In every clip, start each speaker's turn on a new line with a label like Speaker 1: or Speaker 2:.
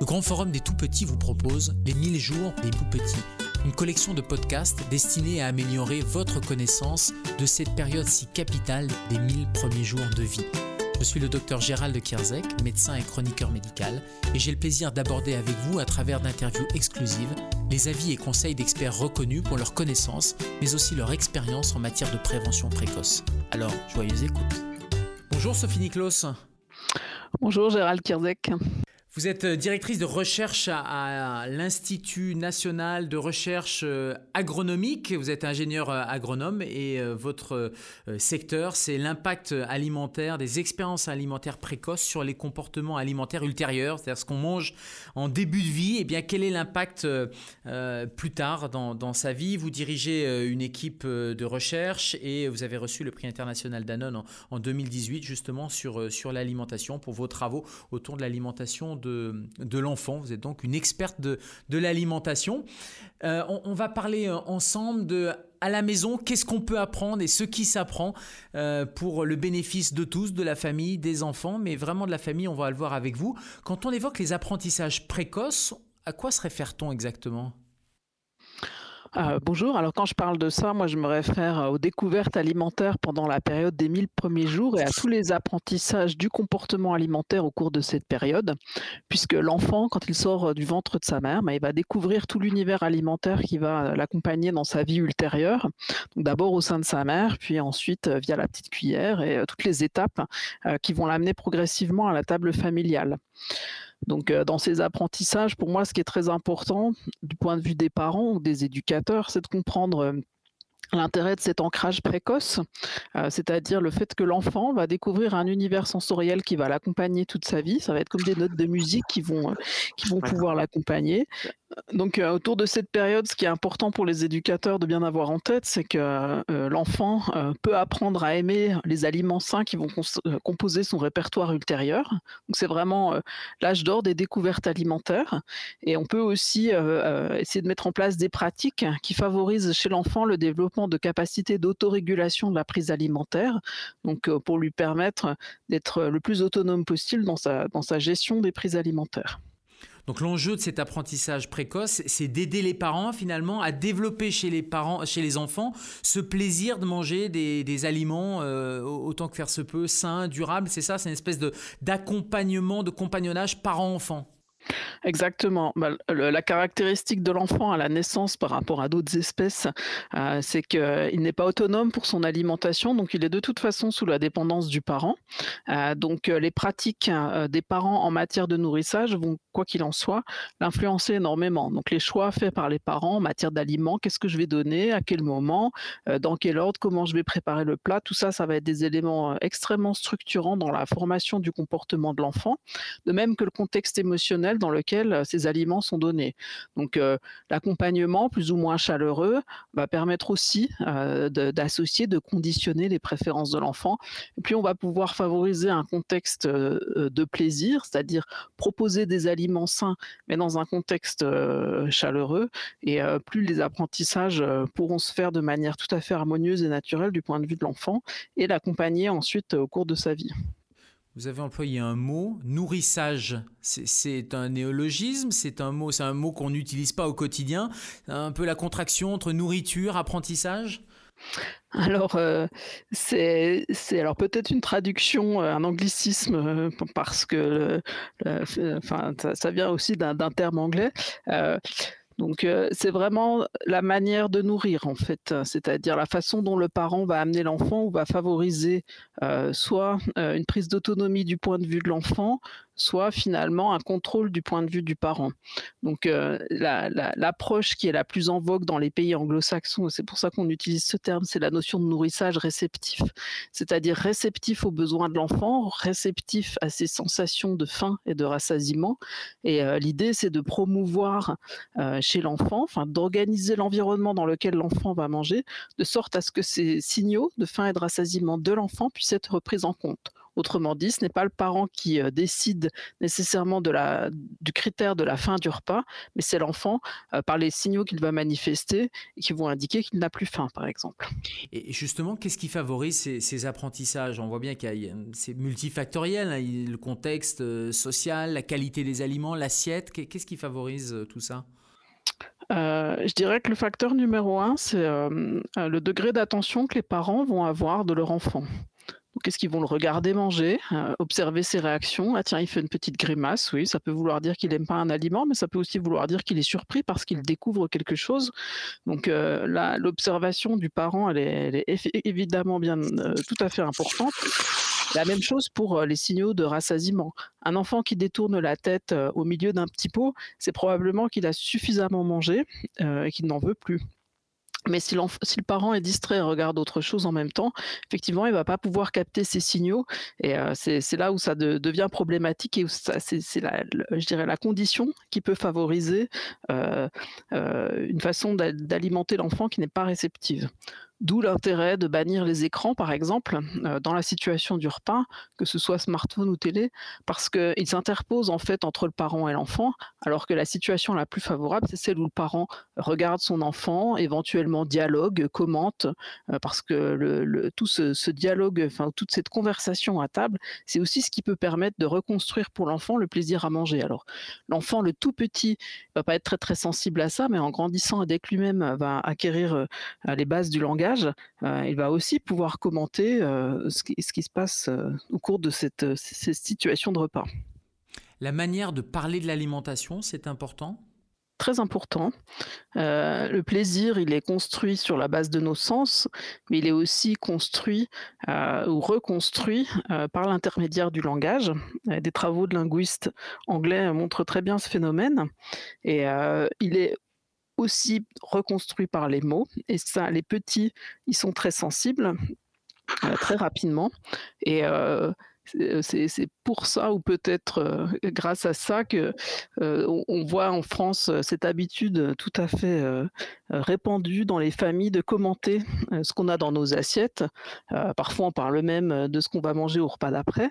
Speaker 1: Le Grand Forum des Tout-Petits vous propose Les 1000 jours des Tout-Petits, une collection de podcasts destinés à améliorer votre connaissance de cette période si capitale des 1000 premiers jours de vie. Je suis le docteur Gérald Kierzek, médecin et chroniqueur médical, et j'ai le plaisir d'aborder avec vous, à travers d'interviews exclusives, les avis et conseils d'experts reconnus pour leur connaissance, mais aussi leur expérience en matière de prévention précoce. Alors, joyeuse écoute. Bonjour Sophie Niklos.
Speaker 2: Bonjour Gérald Kierzek.
Speaker 1: Vous êtes euh, directrice de recherche à, l'Institut national de recherche euh, agronomique. Vous êtes ingénieur euh, agronome et votre secteur, c'est l'impact alimentaire des expériences alimentaires précoces sur les comportements alimentaires ultérieurs, c'est-à-dire ce qu'on mange en début de vie. Et eh bien, quel est l'impact plus tard dans, sa vie? Vous dirigez une équipe de recherche et vous avez reçu le prix international Danone en, 2018 justement sur, sur l'alimentation pour vos travaux autour de l'alimentation de, l'enfant. Vous êtes donc une experte de, l'alimentation. Euh, on, va parler euh, ensemble de à la maison, qu'est-ce qu'on peut apprendre et ce qui s'apprend euh, pour le bénéfice de tous, de la famille, des enfants, mais vraiment de la famille, on va le voir avec vous. Quand on évoque les apprentissages précoces, à quoi se réfère-t-on exactement?
Speaker 2: Euh, bonjour, alors quand je parle de ça, moi je me réfère euh, aux découvertes alimentaires pendant la période des 1000 premiers jours et à tous les apprentissages du comportement alimentaire au cours de cette période, puisque l'enfant, quand il sort euh, du ventre de sa mère, bah, il va découvrir tout l'univers alimentaire qui va l'accompagner dans sa vie ultérieure, d'abord au sein de sa mère, puis ensuite via la petite cuillère et toutes les étapes qui vont l'amener progressivement à la table familiale. Donc, euh, dans ces apprentissages, pour moi, ce qui est très important du point de vue des parents ou des éducateurs, c'est de comprendre euh, l'intérêt de cet ancrage précoce, euh, c'est-à-dire le fait que l'enfant va découvrir un univers sensoriel qui va l'accompagner toute sa vie. Ça va être comme des notes de musique qui vont, qui vont pouvoir l'accompagner. Donc, euh, autour de cette période, ce qui est important pour les éducateurs de bien avoir en tête, c'est que euh, l'enfant euh, peut apprendre à aimer les aliments sains qui vont composer son répertoire ultérieur. Donc, c'est vraiment l'âge d'or des découvertes alimentaires. Et on peut aussi essayer de mettre en place des pratiques qui favorisent chez l'enfant le développement de capacités d'autorégulation de la prise alimentaire, donc pour lui permettre d'être le plus autonome possible dans sa, dans sa gestion des prises alimentaires.
Speaker 1: Donc l'enjeu de cet apprentissage précoce, c'est d'aider les parents finalement à développer chez les parents, chez les enfants, ce plaisir de manger des, aliments euh, autant que faire se peut, sains, durables. C'est ça, c'est une espèce de d'accompagnement, de compagnonnage parent-enfant.
Speaker 2: Exactement. Bah, la caractéristique de l'enfant à la naissance par rapport à d'autres espèces, euh, c'est qu'il n'est pas autonome pour son alimentation, donc il est de toute façon sous la dépendance du parent. Euh, donc euh, les pratiques des parents en matière de nourrissage vont, quoi qu'il en soit, l'influencer énormément. Donc les choix faits par les parents en matière d'aliments, qu'est-ce que je vais donner, à quel moment, dans quel ordre, comment je vais préparer le plat, tout ça, ça va être des éléments extrêmement structurants dans la formation du comportement de l'enfant, de même que le contexte émotionnel dans lequel euh, ces aliments sont donnés. Donc euh, l'accompagnement plus ou moins chaleureux va permettre aussi euh, d'associer, de, conditionner les préférences de l'enfant. Et puis on va pouvoir favoriser un contexte de plaisir, c'est-à-dire proposer des aliments sains, mais dans un contexte chaleureux. Et plus les apprentissages pourront se faire de manière tout à fait harmonieuse et naturelle du point de vue de l'enfant et l'accompagner ensuite au cours de sa vie.
Speaker 1: Vous avez employé un mot, nourrissage. C'est un néologisme, c'est un mot, c'est un mot qu'on n'utilise pas au quotidien. Un peu la contraction entre nourriture, apprentissage?
Speaker 2: Alors, euh, c'est alors peut-être une traduction, euh, un anglicisme, euh, parce que enfin, ça, vient aussi d'un terme anglais. Donc c'est vraiment la manière de nourrir en fait, c'est-à-dire la façon dont le parent va amener l'enfant ou va favoriser soit une prise d'autonomie du point de vue de l'enfant, soit finalement un contrôle du point de vue du parent. Donc euh, l'approche qui est la plus en vogue dans les pays anglo-saxons, c'est pour ça qu'on utilise ce terme, c'est la notion de nourrissage réceptif, c'est-à-dire réceptif aux besoins de l'enfant, réceptif à ses sensations de faim et de rassasiement. Et euh, l'idée, c'est de promouvoir euh, chez l'enfant, d'organiser l'environnement dans lequel l'enfant va manger, de sorte à ce que ces signaux de faim et de rassasiement de l'enfant puissent être pris en compte Autrement dit, ce n'est pas le parent qui décide nécessairement de la, du critère de la fin du repas, mais c'est l'enfant par les signaux qu'il va manifester et qui vont indiquer qu'il n'a plus faim, par exemple.
Speaker 1: Et justement, qu'est-ce qui favorise ces, apprentissages? On voit bien qu'il c'est multifactoriel, hein, le contexte social, la qualité des aliments, l'assiette. Qu'est-ce qui favorise tout ça?
Speaker 2: Euh, je dirais que le facteur numéro un, c'est euh, euh, le degré d'attention que les parents vont avoir de leur enfant. Donc, est-ce qu'ils vont le regarder manger, observer ses réactions? Ah tiens, il fait une petite grimace, oui, ça peut vouloir dire qu'il n'aime pas un aliment, mais ça peut aussi vouloir dire qu'il est surpris parce qu'il découvre quelque chose. Donc là, l'observation du parent, elle est, évidemment bien tout à fait importante. La même chose pour euh, les signaux de rassasiement. Un enfant qui détourne la tête euh, au milieu d'un petit pot, c'est probablement qu'il a suffisamment mangé euh, et qu'il n'en veut plus. Mais si, le parent est distrait et regarde autre chose en même temps, effectivement, il ne va pas pouvoir capter ces signaux. Et c'est là où ça devient problématique et c'est, la, je dirais, la condition qui peut favoriser une façon d'alimenter l'enfant qui n'est pas réceptive. D'où l'intérêt de bannir les écrans, par exemple, euh, dans la situation du repas, que ce soit smartphone ou télé, parce qu'ils s'interposent en fait entre le parent et l'enfant, alors que la situation la plus favorable, c'est celle où le parent regarde son enfant, éventuellement dialogue, commente, euh, parce que tout ce, dialogue, enfin toute cette conversation à table, c'est aussi ce qui peut permettre de reconstruire pour l'enfant le plaisir à manger. Alors l'enfant, le tout petit, va pas être très très sensible à ça, mais en grandissant avec lui-même, va acquérir euh, les bases du langage euh, il va aussi pouvoir commenter euh, ce qui, se passe euh, au cours de cette, situation de repas.
Speaker 1: La manière de parler de l'alimentation, c'est important?
Speaker 2: Très important. le plaisir, il est construit sur la base de nos sens, mais il est aussi construit ou reconstruit par l'intermédiaire du langage. Des travaux de linguistes anglais montrent très bien ce phénomène. Et il est aussi reconstruit par les mots. Et ça, les petits, ils sont très sensibles, euh, très rapidement. Et euh, c'est pour ça, ou peut-être euh, grâce à ça, que euh, on voit en France cette habitude tout à fait répandue dans les familles de commenter ce qu'on a dans nos assiettes. parfois, on parle même de ce qu'on va manger au repas d'après.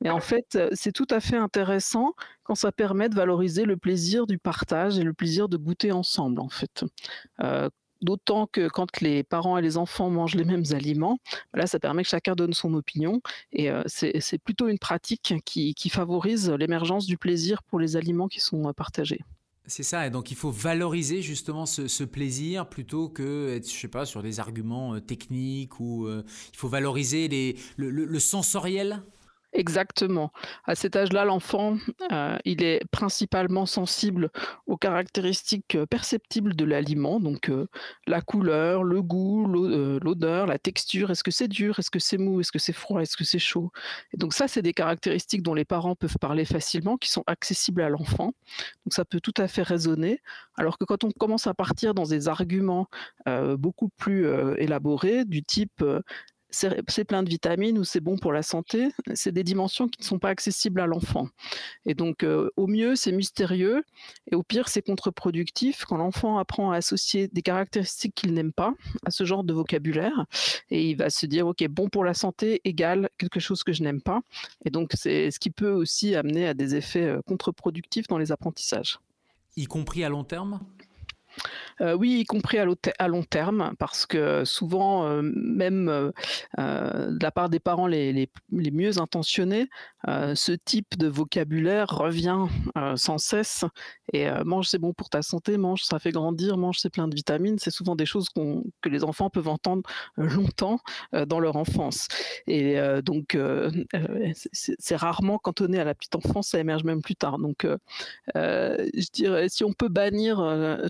Speaker 2: Mais en fait, c'est tout à fait intéressant quand ça permet de valoriser le plaisir du partage et le plaisir de goûter ensemble, en fait. D'autant que quand les parents et les enfants mangent les mêmes aliments, là, ça permet que chacun donne son opinion. Et euh, c'est plutôt une pratique qui, favorise l'émergence du plaisir pour les aliments qui sont euh, partagés.
Speaker 1: C'est ça, et donc il faut valoriser justement ce, plaisir plutôt que être, je sais pas, sur des arguments euh, techniques ou il faut valoriser le sensoriel
Speaker 2: Exactement. À cet âge-là, l'enfant, euh, il est principalement sensible aux caractéristiques euh, perceptibles de l'aliment, donc euh, la couleur, le goût, l'odeur, la texture. Est-ce que c'est dur? Est-ce que c'est mou? Est-ce que c'est froid? Est-ce que c'est chaud? Et donc ça, c'est des caractéristiques dont les parents peuvent parler facilement, qui sont accessibles à l'enfant. Donc ça peut tout à fait résonner. Alors que quand on commence à partir dans des arguments beaucoup plus élaborés, du type c'est plein de vitamines ou c'est bon pour la santé, c'est des dimensions qui ne sont pas accessibles à l'enfant. Et donc, euh, au mieux, c'est mystérieux, et au pire, c'est contre-productif quand l'enfant apprend à associer des caractéristiques qu'il n'aime pas à ce genre de vocabulaire, et il va se dire, OK, bon pour la santé égale quelque chose que je n'aime pas. Et donc, c'est ce qui peut aussi amener à des effets euh, contre-productifs dans les apprentissages.
Speaker 1: Y compris à long terme?
Speaker 2: Euh, oui, y compris à, long terme, parce que souvent, euh, même euh, de la part des parents les, mieux intentionnés, ce type de vocabulaire revient sans cesse. Et mange, c'est bon pour ta santé, mange, ça fait grandir, mange, c'est plein de vitamines. C'est souvent des choses que les enfants peuvent entendre longtemps dans leur enfance. Et donc, c'est rarement cantonné à la petite enfance, ça émerge même plus tard. Donc, je dirais, si on peut bannir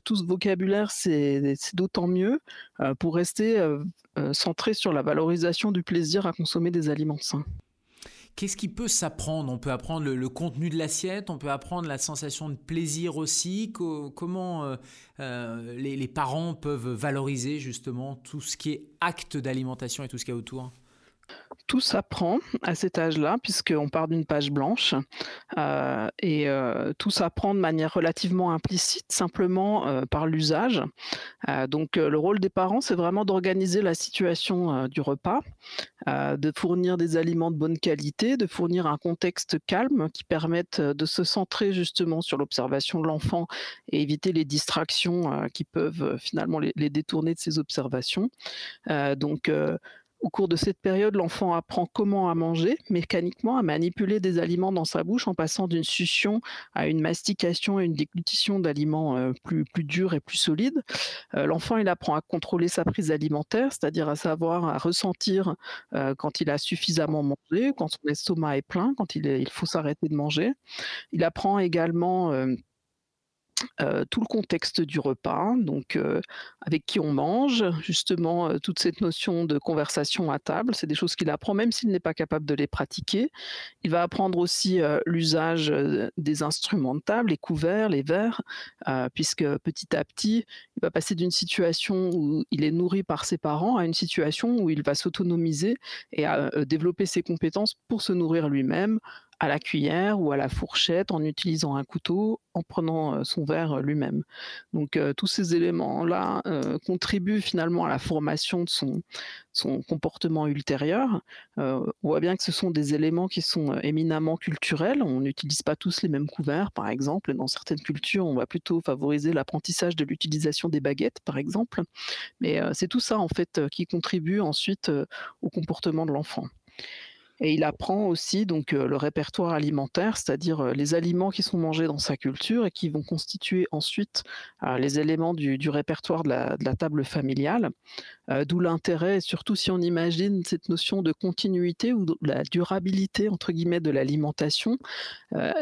Speaker 2: tout ce vocabulaire, c'est d'autant mieux euh, pour rester euh, euh, centré sur la valorisation du plaisir à consommer des aliments sains.
Speaker 1: Qu'est-ce qui peut s'apprendre? On peut apprendre le, contenu de l'assiette, on peut apprendre la sensation de plaisir aussi. comment les, les, parents peuvent valoriser justement tout ce qui est acte d'alimentation et tout ce qu'il y a autour?
Speaker 2: Tout s'apprend à cet âge-là, puisqu'on part d'une page blanche, euh, et euh, tout s'apprend de manière relativement implicite, simplement euh, par l'usage. donc le rôle des parents, c'est vraiment d'organiser la situation du repas, de fournir des aliments de bonne qualité, de fournir un contexte calme qui permette de se centrer justement sur l'observation de l'enfant et éviter les distractions qui peuvent finalement les, les, détourner de ces observations. donc au cours de cette période, l'enfant apprend comment à manger, mécaniquement, à manipuler des aliments dans sa bouche en passant d'une succion à une mastication et une déglutition d'aliments euh, plus, plus durs et plus solides. Euh, l'enfant, il apprend à contrôler sa prise alimentaire, c'est-à-dire à savoir, à ressentir euh, quand il a suffisamment mangé, quand son estomac est plein, quand il, il faut s'arrêter de manger. Il apprend également tout le contexte du repas, donc avec qui on mange, justement toute cette notion de conversation à table, c'est des choses qu'il apprend même s'il n'est pas capable de les pratiquer. Il va apprendre aussi l'usage des instruments de table, les couverts, les verres, puisque petit à petit, il va passer d'une situation où il est nourri par ses parents à une situation où il va s'autonomiser et à développer ses compétences pour se nourrir lui-même à la cuillère ou à la fourchette en utilisant un couteau, en prenant son verre lui-même. Donc tous ces éléments-là contribuent finalement à la formation de son, son comportement ultérieur. on voit bien que ce sont des éléments qui sont éminemment culturels. On n'utilise pas tous les mêmes couverts, par exemple. Dans certaines cultures, on va plutôt favoriser l'apprentissage de l'utilisation des baguettes, par exemple. Mais c'est tout ça, en fait, qui contribue ensuite au comportement de l'enfant. Et il apprend aussi donc le répertoire alimentaire, c'est-à-dire les aliments qui sont mangés dans sa culture et qui vont constituer ensuite les éléments du, répertoire de la, table familiale. D'où l'intérêt, surtout si on imagine cette notion de continuité ou de la durabilité entre guillemets de l'alimentation,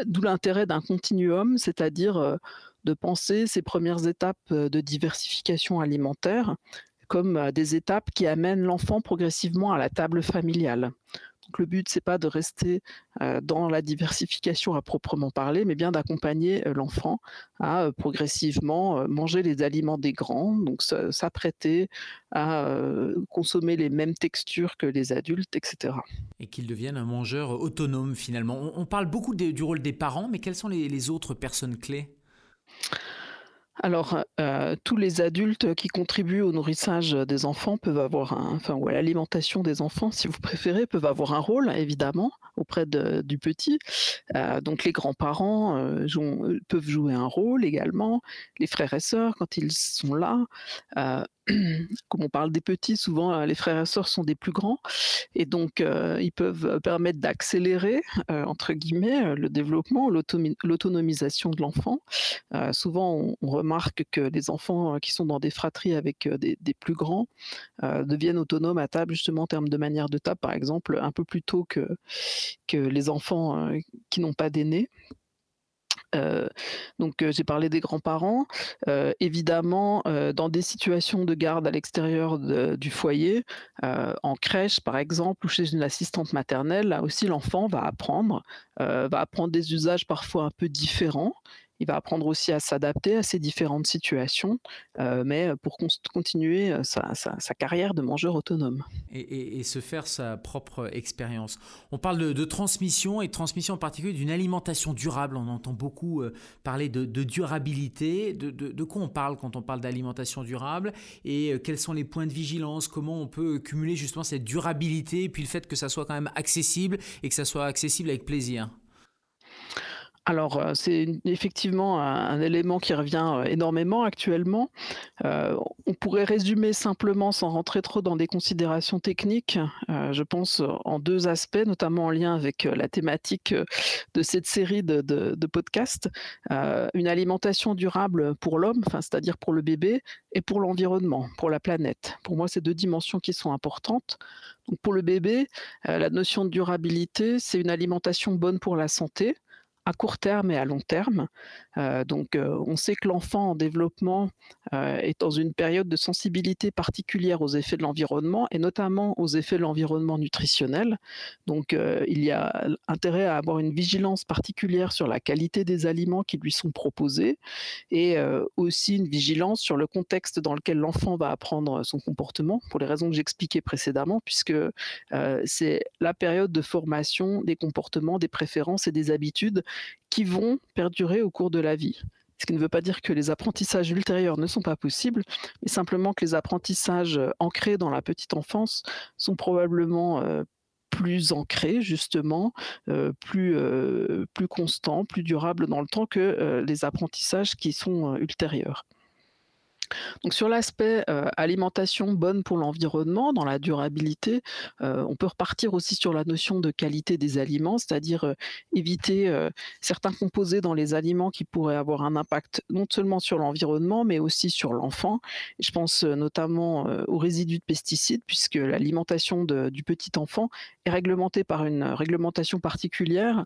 Speaker 2: d'où l'intérêt d'un continuum, c'est-à-dire de penser ces premières étapes de diversification alimentaire comme des étapes qui amènent l'enfant progressivement à la table familiale. Donc le but, c'est pas de rester dans la diversification à proprement parler, mais bien d'accompagner l'enfant à progressivement manger les aliments des grands, donc s'apprêter à consommer les mêmes textures que les adultes, etc.
Speaker 1: Et qu'il devienne un mangeur autonome finalement. On, parle beaucoup du rôle des parents, mais quelles sont les autres personnes clés?
Speaker 2: Alors, euh, tous les adultes qui contribuent au nourrissage des enfants peuvent avoir un, enfin, ou à l'alimentation des enfants, si vous préférez, peuvent avoir un rôle, évidemment, auprès du petit. Euh, donc, les grands-parents euh, peuvent jouer un rôle également, les frères et sœurs quand ils sont là. comme on parle des petits, souvent euh, les frères et sœurs sont des plus grands et donc euh, ils peuvent euh, permettre d'accélérer entre guillemets le développement, l'autonomisation de l'enfant. souvent, on, remarque que les enfants qui sont dans des fratries avec des, plus grands deviennent autonomes à table justement en termes de manière de table, par exemple, un peu plus tôt que, que les enfants qui n'ont pas d'aînés donc j'ai parlé des grands-parents. évidemment, dans des situations de garde à l'extérieur du foyer, en crèche par exemple, ou chez une assistante maternelle, là aussi l'enfant va apprendre, va apprendre des usages parfois un peu différents il va apprendre aussi à s'adapter à ces différentes situations, euh, mais pour continuer sa, carrière de mangeur autonome.
Speaker 1: Et, se faire sa propre expérience. On parle de, transmission et transmission en particulier d'une alimentation durable. On entend beaucoup parler de, durabilité. De, quoi on parle quand on parle d'alimentation durable? Et quels sont les points de vigilance? Comment on peut cumuler justement cette durabilité et puis le fait que ça soit quand même accessible et que ça soit accessible avec plaisir?
Speaker 2: Alors, c'est effectivement un, élément qui revient énormément actuellement. On pourrait résumer simplement, sans rentrer trop dans des considérations techniques, je pense en deux aspects, notamment en lien avec la thématique de cette série de, podcasts. une alimentation durable pour l'homme, c'est-à-dire pour le bébé, et pour l'environnement, pour la planète. Pour moi, c'est deux dimensions qui sont importantes. pour le bébé, la notion de durabilité, c'est une alimentation bonne pour la santé à court terme et à long terme. Donc, on sait que l'enfant en développement est dans une période de sensibilité particulière aux effets de l'environnement et notamment aux effets de l'environnement nutritionnel. Donc, il y a intérêt à avoir une vigilance particulière sur la qualité des aliments qui lui sont proposés et aussi une vigilance sur le contexte dans lequel l'enfant va apprendre son comportement, pour les raisons que j'expliquais précédemment, puisque c'est la période de formation des comportements, des préférences et des habitudes qui vont perdurer au cours de la vie. Ce qui ne veut pas dire que les apprentissages ultérieurs ne sont pas possibles, mais simplement que les apprentissages ancrés dans la petite enfance sont probablement plus ancrés, justement, plus, plus constants, plus durables dans le temps que les apprentissages qui sont ultérieurs. Donc sur l'aspect alimentation bonne pour l'environnement, dans la durabilité, on peut repartir aussi sur la notion de qualité des aliments, c'est-à-dire éviter certains composés dans les aliments qui pourraient avoir un impact non seulement sur l'environnement, mais aussi sur l'enfant. Je pense notamment aux résidus de pesticides, puisque l'alimentation du petit enfant est réglementée par une réglementation particulière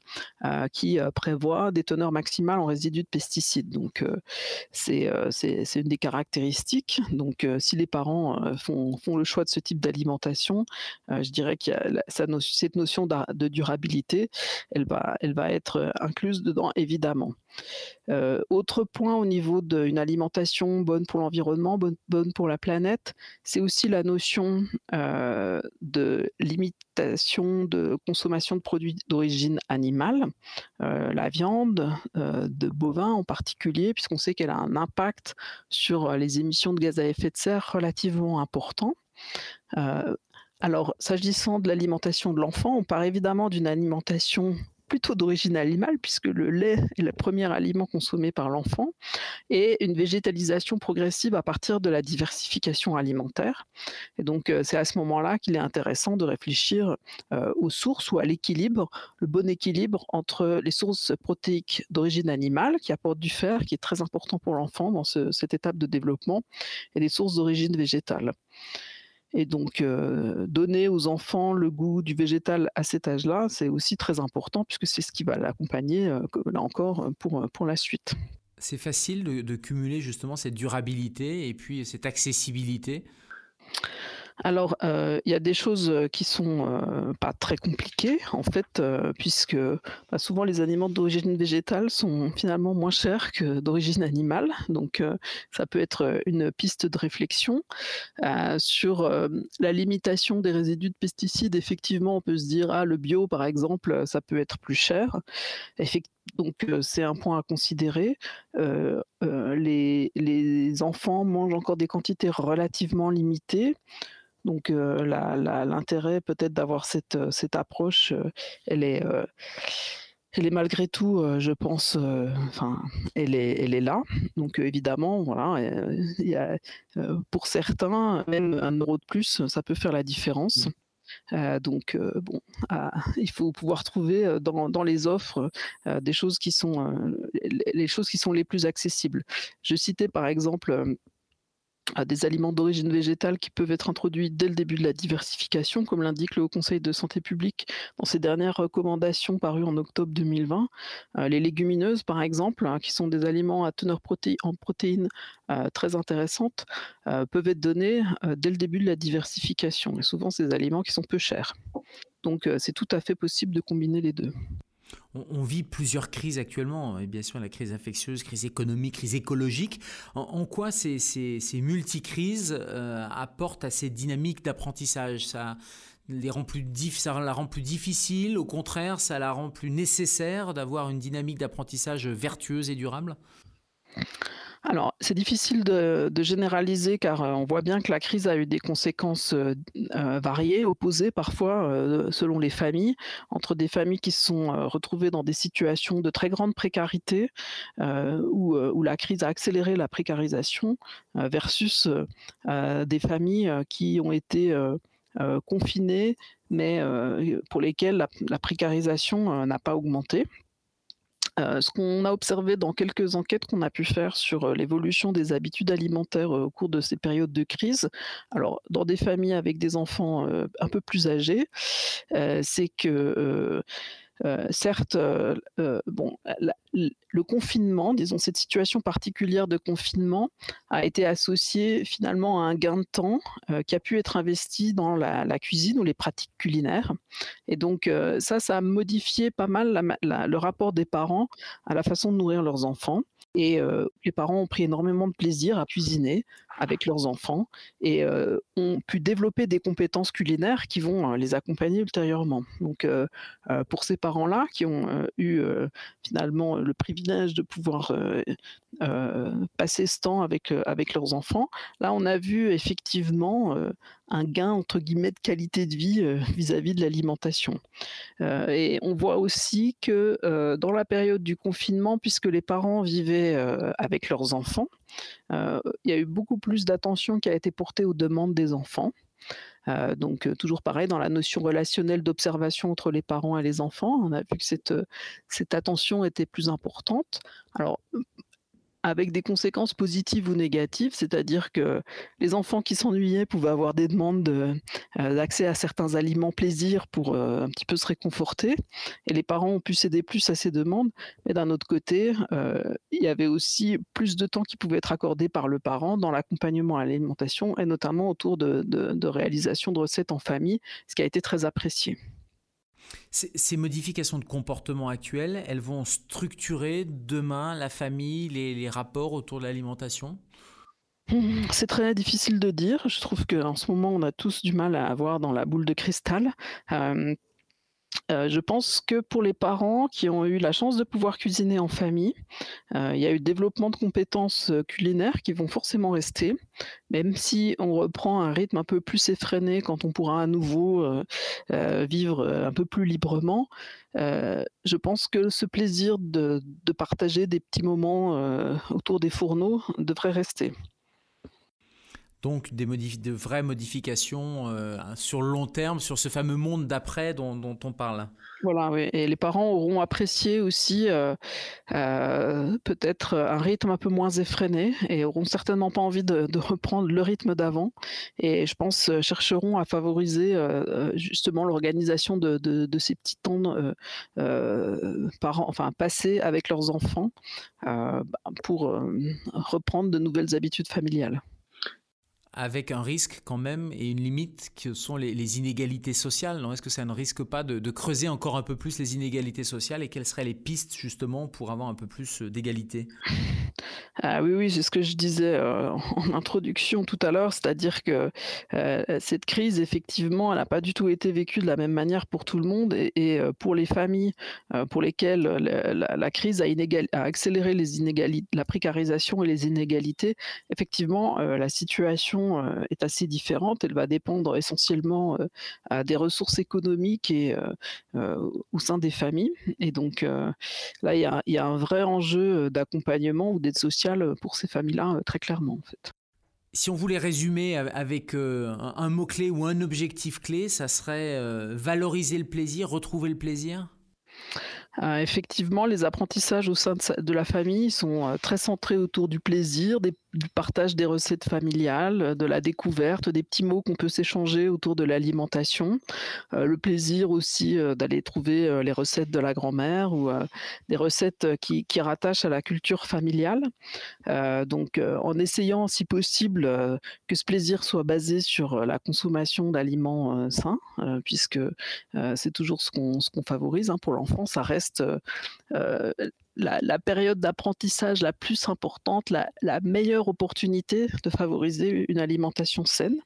Speaker 2: qui prévoit des teneurs maximales en résidus de pesticides. Donc c'est une des caractéristiques donc, si les parents font, le choix de ce type d'alimentation, je dirais a cette notion de durabilité, elle va, elle va être incluse dedans, évidemment. Autre point au niveau d'une alimentation bonne pour l'environnement, bonne, pour la planète, c'est aussi la notion de limitation de consommation de produits d'origine animale, la viande de bovins en particulier, puisqu'on sait qu'elle a un impact sur les émissions de gaz à effet de serre relativement important. alors, s'agissant de l'alimentation de l'enfant, on part évidemment d'une alimentation plutôt d'origine animale, puisque le lait est le premier aliment consommé par l'enfant, et une végétalisation progressive à partir de la diversification alimentaire. Et donc, euh, c'est à ce moment-là qu'il est intéressant de réfléchir euh, aux sources ou à l'équilibre, le bon équilibre entre les sources protéiques d'origine animale, qui apportent du fer, qui est très important pour l'enfant dans cette étape de développement, et des sources d'origine végétale. Et donc, donner aux enfants le goût du végétal à cet âge-là, c'est aussi très important puisque c'est ce qui va l'accompagner, là encore, pour, pour la suite.
Speaker 1: C'est facile de, cumuler justement cette durabilité et puis cette accessibilité?
Speaker 2: Alors, il y a des choses qui sont pas très compliquées, en fait, puisque bah, souvent les aliments d'origine végétale sont finalement moins chers que d'origine animale. Donc, ça peut être une piste de réflexion. sur la limitation des résidus de pesticides, effectivement, on peut se dire, ah, le bio, par exemple, ça peut être plus cher. Donc, c'est un point à considérer. les, les enfants mangent encore des quantités relativement limitées. Donc l'intérêt peut-être d'avoir cette, cette approche, elle est elle est malgré tout, je pense, enfin, elle est, elle est là. Donc évidemment, voilà, il y a, pour certains, même un euro de plus, ça peut faire la différence. Mmh. donc bon, ah, il faut pouvoir trouver dans, dans les offres des choses qui sont les choses qui sont les plus accessibles. Je citais par exemple à des aliments d'origine végétale qui peuvent être introduits dès le début de la diversification, comme l'indique le Haut Conseil de santé publique dans ses dernières recommandations parues en octobre 2020. Euh, les légumineuses, par exemple, hein, qui sont des aliments à teneur en protéines euh, très intéressantes, euh, peuvent être donnés dès le début de la diversification. Et souvent, ces aliments qui sont peu chers. Donc, c'est tout à fait possible de combiner les deux
Speaker 1: on, vit plusieurs crises actuellement, et bien sûr la crise infectieuse, crise économique, crise écologique. En, quoi ces, ces, multicrises euh, apportent à ces dynamiques d'apprentissage? Ça, les rend plus ça la rend plus difficile, au contraire, ça la rend plus nécessaire d'avoir une dynamique d'apprentissage vertueuse et durable?
Speaker 2: Alors, c'est difficile de, généraliser car euh, on voit bien que la crise a eu des conséquences euh, euh, variées, opposées parfois selon les familles, entre des familles qui se sont retrouvées dans des situations de très grande précarité où, où, la crise a accéléré la précarisation versus des familles qui ont été confinées mais pour lesquelles la précarisation n'a pas augmenté. Euh, ce qu'on a observé dans quelques enquêtes qu'on a pu faire sur euh, l'évolution des habitudes alimentaires euh, au cours de ces périodes de crise, alors dans des familles avec des enfants un peu plus âgés, c'est que certes, bon, le confinement, disons cette situation particulière de confinement, a été associée finalement à un gain de temps qui a pu être investi dans la, cuisine ou les pratiques culinaires. Et donc ça, ça a modifié pas mal le rapport des parents à la façon de nourrir leurs enfants. Et les parents ont pris énormément de plaisir à cuisiner avec leurs enfants et ont pu développer des compétences culinaires qui vont les accompagner ultérieurement. Donc, pour ces parents-là qui ont eu finalement le privilège de pouvoir passer ce temps avec, avec leurs enfants, là, on a vu effectivement un gain entre guillemets de qualité de vie vis-à-vis de l'alimentation. et on voit aussi que dans la période du confinement, puisque les parents vivaient avec leurs enfants, il y a eu beaucoup plus d'attention qui a été portée aux demandes des enfants. donc toujours pareil dans la notion relationnelle d'observation entre les parents et les enfants, on a vu que cette, cette attention était plus importante. Alors avec des conséquences positives ou négatives, c'est-à-dire que les enfants qui s'ennuyaient pouvaient avoir des demandes euh, d'accès à certains aliments plaisir pour euh, un petit peu se réconforter, et les parents ont pu céder plus à ces demandes, mais d'un autre côté, euh, il y avait aussi plus de temps qui pouvait être accordé par le parent dans l'accompagnement à l'alimentation, et notamment autour de, de réalisation de recettes en famille, ce qui a été très apprécié.
Speaker 1: Ces modifications de comportement actuelles, elles vont structurer demain la famille, les, rapports autour de l'alimentation?
Speaker 2: Mmh, c'est très difficile de dire. Je trouve qu'en ce moment, on a tous du mal à avoir dans la boule de cristal. Euh, euh, je pense que pour les parents qui ont eu la chance de pouvoir cuisiner en famille, euh, il y a eu développement de compétences euh, culinaires qui vont forcément rester, même si on reprend un rythme un peu plus effréné quand on pourra à nouveau vivre un peu plus librement. je pense que ce plaisir de partager des petits moments autour des fourneaux devrait rester
Speaker 1: donc des de vraies modifications euh, sur le long terme, sur ce fameux monde d'après dont, on parle.
Speaker 2: Voilà, oui. Et les parents auront apprécié aussi euh, euh, peut-être un rythme un peu moins effréné et auront certainement pas envie de, reprendre le rythme d'avant. Et je pense chercheront à favoriser justement l'organisation de, ces petits temps parents, enfin passés avec leurs enfants pour reprendre de nouvelles habitudes familiales
Speaker 1: avec un risque quand même et une limite que sont les, inégalités sociales. Est-ce que ça ne risque pas de, creuser encore un peu plus les inégalités sociales et quelles seraient les pistes justement pour avoir un peu plus euh, d'égalité?
Speaker 2: Ah oui, oui, c'est ce que je disais euh, en introduction tout à l'heure, c'est-à-dire que euh, cette crise, effectivement, elle n'a pas du tout été vécue de la même manière pour tout le monde et, pour les familles pour lesquelles la, crise a, a, accéléré les inégalités, la précarisation et les inégalités, effectivement, la situation est assez différente. Elle va dépendre essentiellement des ressources économiques et au sein des familles. Et donc là, il y, a, un vrai enjeu d'accompagnement ou d'aide sociale pour ces familles-là, très clairement.
Speaker 1: Si on voulait résumer avec un mot-clé ou un objectif clé, ça serait valoriser le plaisir, retrouver le plaisir?
Speaker 2: Effectivement, les apprentissages au sein de, la famille sont très centrés autour du plaisir, du partage des recettes familiales, de la découverte, des petits mots qu'on peut s'échanger autour de l'alimentation, euh, le plaisir aussi euh, d'aller trouver euh, les recettes de la grand-mère ou des recettes qui, qui, rattachent à la culture familiale. donc en essayant si possible que ce plaisir soit basé sur la consommation d'aliments sains, puisque c'est toujours ce qu'on favorise hein, pour l'enfant, ça reste la, période d'apprentissage la plus importante, la, meilleure opportunité de favoriser une alimentation saine.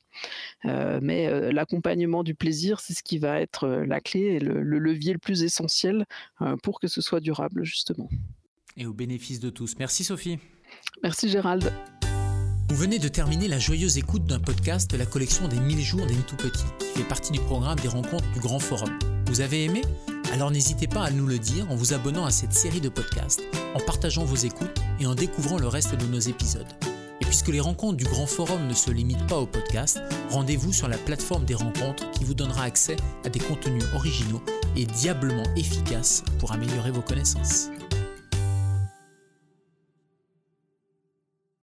Speaker 2: Euh, mais euh, l'accompagnement du plaisir, c'est ce qui va être euh, la clé et le, levier le plus essentiel pour que ce soit durable, justement.
Speaker 1: Et au bénéfice de tous. Merci Sophie.
Speaker 2: Merci Gérald.
Speaker 1: Vous venez de terminer la joyeuse écoute d'un podcast de la collection des 1000 jours des tout petits, qui fait partie du programme des rencontres du Grand Forum. Vous avez aimé? Alors n'hésitez pas à nous le dire en vous abonnant à cette série de podcasts, en partageant vos écoutes et en découvrant le reste de nos épisodes. Et puisque les rencontres du Grand Forum ne se limitent pas au podcast, rendez-vous sur la plateforme des rencontres qui vous donnera accès à des contenus originaux et diablement efficaces pour améliorer vos connaissances.